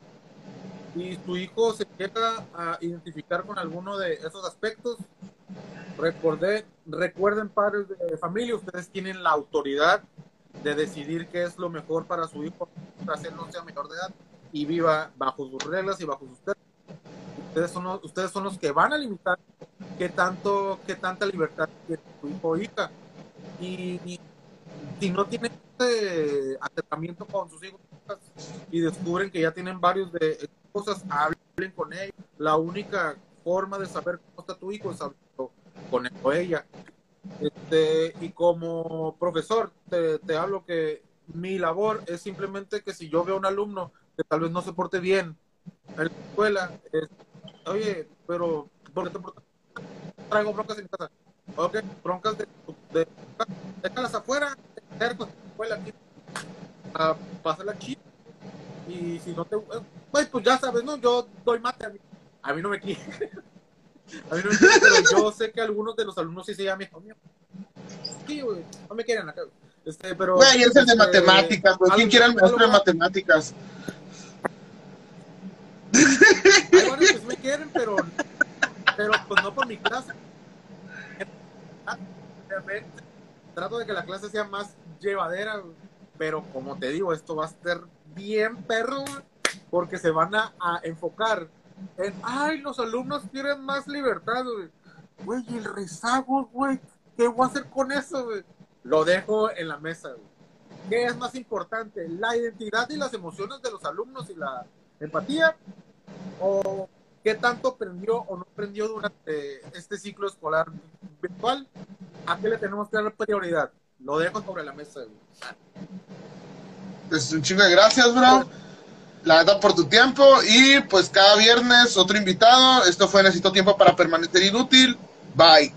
y su hijo se llega a identificar con alguno de esos aspectos, recordé, recuerden padres de familia, ustedes tienen la autoridad de decidir qué es lo mejor para su hijo, para él no sea menor de edad y viva bajo sus reglas y bajo sus términos. Ustedes son, los, ustedes son los que van a limitar qué tanto, qué tanta libertad tiene su hijo o hija. Y, y si no tienen este acercamiento con sus hijos y descubren que ya tienen varios de cosas, hablen con ellos. La única forma de saber cómo está tu hijo es hablarlo con él o ella. Este, y como profesor, te, te hablo que mi labor es simplemente que si yo veo a un alumno que tal vez no se porte bien en la escuela, es, oye, pero porque te traigo broncas en casa. Ok, broncas de, de déjalas afuera, cerca, escuela aquí, a pasarla chida. Y si no te, pues, pues ya sabes, ¿no? Yo doy mate a mí. A mí no me quiere. A mí no me quiere, pero yo sé que algunos de los alumnos sí se llaman, hijo mío. Sí, güey, no me quieren acá. Este, pero. Güey, es el de este, matemáticas, güey. ¿Quién quiere el maestro de matemáticas? Hay varios que sí me quieren, pero, pero pues no por mi clase. Trato de que la clase sea más llevadera, pero como te digo, esto va a ser bien perro, porque se van a, a enfocar ay, los alumnos quieren más libertad, güey. Güey, el rezago, güey, ¿qué voy a hacer con eso, güey? Lo dejo en la mesa, güey. ¿Qué es más importante? ¿La identidad y las emociones de los alumnos y la empatía? o qué tanto aprendió o no aprendió durante este ciclo escolar virtual, ¿a qué le tenemos que dar prioridad? Lo dejo sobre la mesa. güey. Pues un chingo de gracias, bro. La verdad por tu tiempo. Y pues cada viernes otro invitado. Esto fue Necesito Tiempo para Permanecer Inútil. Bye.